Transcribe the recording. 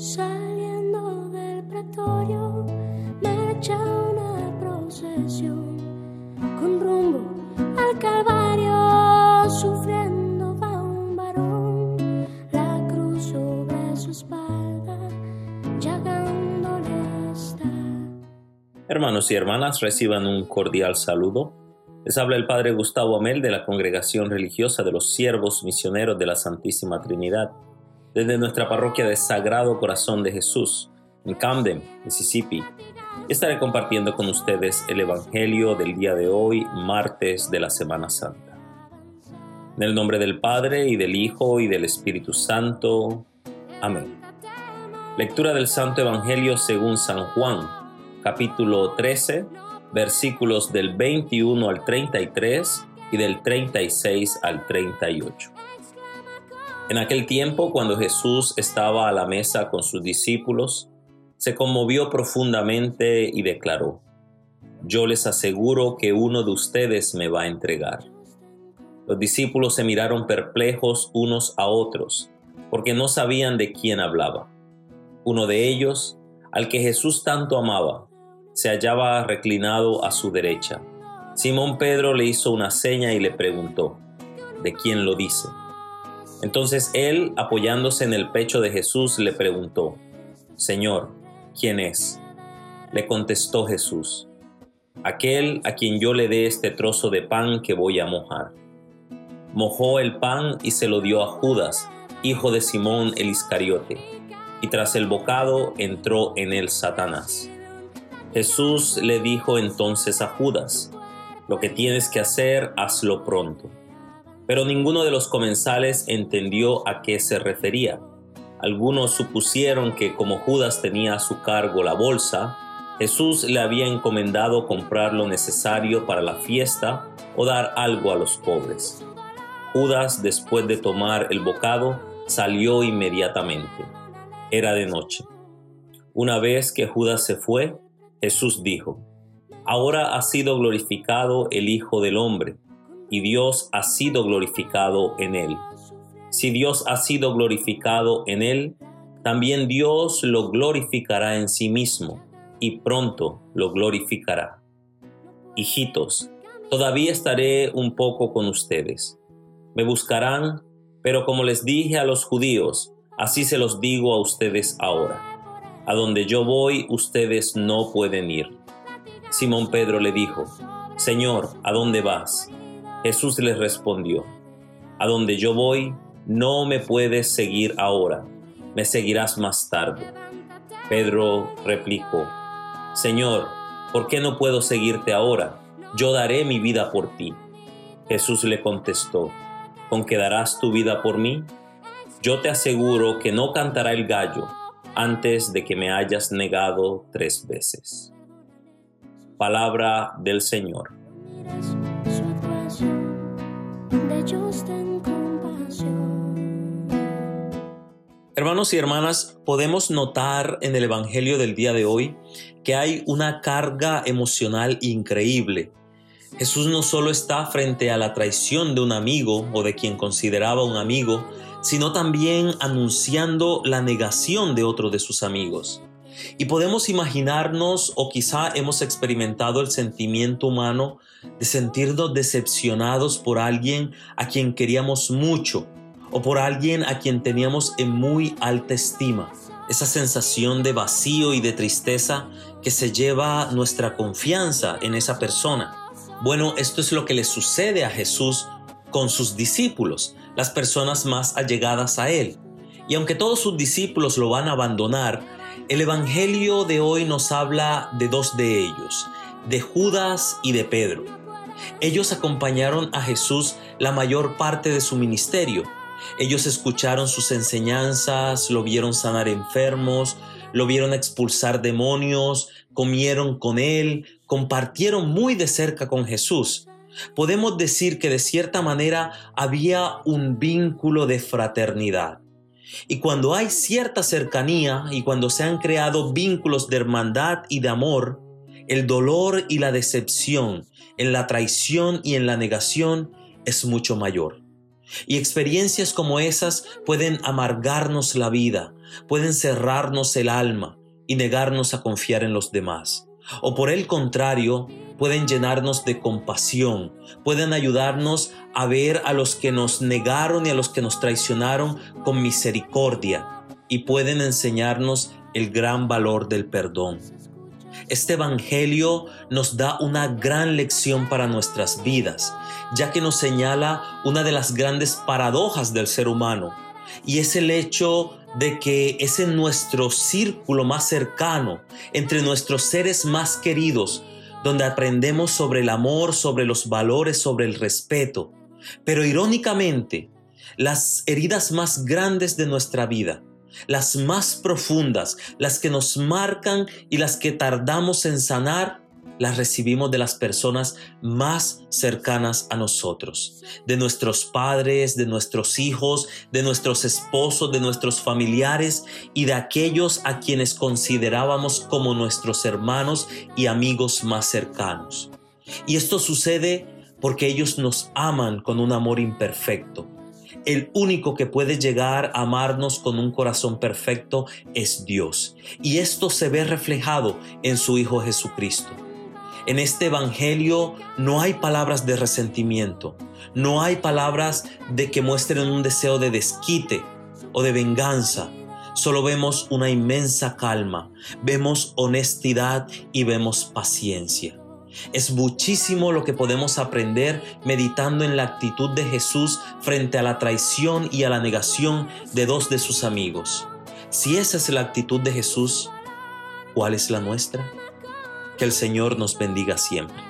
Saliendo del pretorio, marcha una procesión con rumbo al Calvario, sufriendo va un varón, la cruz sobre su espalda, llagándole está. Hermanos y hermanas, reciban un cordial saludo. Les habla el Padre Gustavo Amel de la Congregación Religiosa de los Siervos Misioneros de la Santísima Trinidad, desde nuestra parroquia de Sagrado Corazón de Jesús, en Camden, Mississippi. Estaré compartiendo con ustedes el Evangelio del día de hoy, martes de la Semana Santa. En el nombre del Padre y del Hijo y del Espíritu Santo. Amén. Lectura del Santo Evangelio según San Juan, capítulo 13 versículos del 21 al 33 y del 36 al 38. En aquel tiempo, cuando Jesús estaba a la mesa con sus discípulos, se conmovió profundamente y declaró, Yo les aseguro que uno de ustedes me va a entregar. Los discípulos se miraron perplejos unos a otros, porque no sabían de quién hablaba. Uno de ellos, al que Jesús tanto amaba, se hallaba reclinado a su derecha. Simón Pedro le hizo una seña y le preguntó, ¿de quién lo dice? Entonces él, apoyándose en el pecho de Jesús, le preguntó, Señor, ¿quién es? Le contestó Jesús, aquel a quien yo le dé este trozo de pan que voy a mojar. Mojó el pan y se lo dio a Judas, hijo de Simón el Iscariote, y tras el bocado entró en él Satanás. Jesús le dijo entonces a Judas, lo que tienes que hacer, hazlo pronto. Pero ninguno de los comensales entendió a qué se refería. Algunos supusieron que como Judas tenía a su cargo la bolsa, Jesús le había encomendado comprar lo necesario para la fiesta o dar algo a los pobres. Judas, después de tomar el bocado, salió inmediatamente. Era de noche. Una vez que Judas se fue, Jesús dijo, Ahora ha sido glorificado el Hijo del Hombre, y Dios ha sido glorificado en él. Si Dios ha sido glorificado en él, también Dios lo glorificará en sí mismo, y pronto lo glorificará. Hijitos, todavía estaré un poco con ustedes. Me buscarán, pero como les dije a los judíos, así se los digo a ustedes ahora a donde yo voy ustedes no pueden ir. Simón Pedro le dijo, Señor, ¿a dónde vas? Jesús les respondió, A donde yo voy, no me puedes seguir ahora, me seguirás más tarde. Pedro replicó, Señor, ¿por qué no puedo seguirte ahora? Yo daré mi vida por ti. Jesús le contestó, ¿con qué darás tu vida por mí? Yo te aseguro que no cantará el gallo antes de que me hayas negado tres veces. Palabra del Señor. Hermanos y hermanas, podemos notar en el Evangelio del día de hoy que hay una carga emocional increíble. Jesús no solo está frente a la traición de un amigo o de quien consideraba un amigo, sino también anunciando la negación de otro de sus amigos. Y podemos imaginarnos o quizá hemos experimentado el sentimiento humano de sentirnos decepcionados por alguien a quien queríamos mucho o por alguien a quien teníamos en muy alta estima. Esa sensación de vacío y de tristeza que se lleva nuestra confianza en esa persona. Bueno, esto es lo que le sucede a Jesús con sus discípulos las personas más allegadas a Él. Y aunque todos sus discípulos lo van a abandonar, el Evangelio de hoy nos habla de dos de ellos, de Judas y de Pedro. Ellos acompañaron a Jesús la mayor parte de su ministerio. Ellos escucharon sus enseñanzas, lo vieron sanar enfermos, lo vieron expulsar demonios, comieron con él, compartieron muy de cerca con Jesús podemos decir que de cierta manera había un vínculo de fraternidad. Y cuando hay cierta cercanía y cuando se han creado vínculos de hermandad y de amor, el dolor y la decepción en la traición y en la negación es mucho mayor. Y experiencias como esas pueden amargarnos la vida, pueden cerrarnos el alma y negarnos a confiar en los demás. O por el contrario, pueden llenarnos de compasión, pueden ayudarnos a ver a los que nos negaron y a los que nos traicionaron con misericordia y pueden enseñarnos el gran valor del perdón. Este Evangelio nos da una gran lección para nuestras vidas, ya que nos señala una de las grandes paradojas del ser humano, y es el hecho de que es en nuestro círculo más cercano, entre nuestros seres más queridos, donde aprendemos sobre el amor, sobre los valores, sobre el respeto. Pero irónicamente, las heridas más grandes de nuestra vida, las más profundas, las que nos marcan y las que tardamos en sanar, las recibimos de las personas más cercanas a nosotros, de nuestros padres, de nuestros hijos, de nuestros esposos, de nuestros familiares y de aquellos a quienes considerábamos como nuestros hermanos y amigos más cercanos. Y esto sucede porque ellos nos aman con un amor imperfecto. El único que puede llegar a amarnos con un corazón perfecto es Dios. Y esto se ve reflejado en su Hijo Jesucristo. En este Evangelio no hay palabras de resentimiento, no hay palabras de que muestren un deseo de desquite o de venganza. Solo vemos una inmensa calma, vemos honestidad y vemos paciencia. Es muchísimo lo que podemos aprender meditando en la actitud de Jesús frente a la traición y a la negación de dos de sus amigos. Si esa es la actitud de Jesús, ¿cuál es la nuestra? Que el Señor nos bendiga siempre.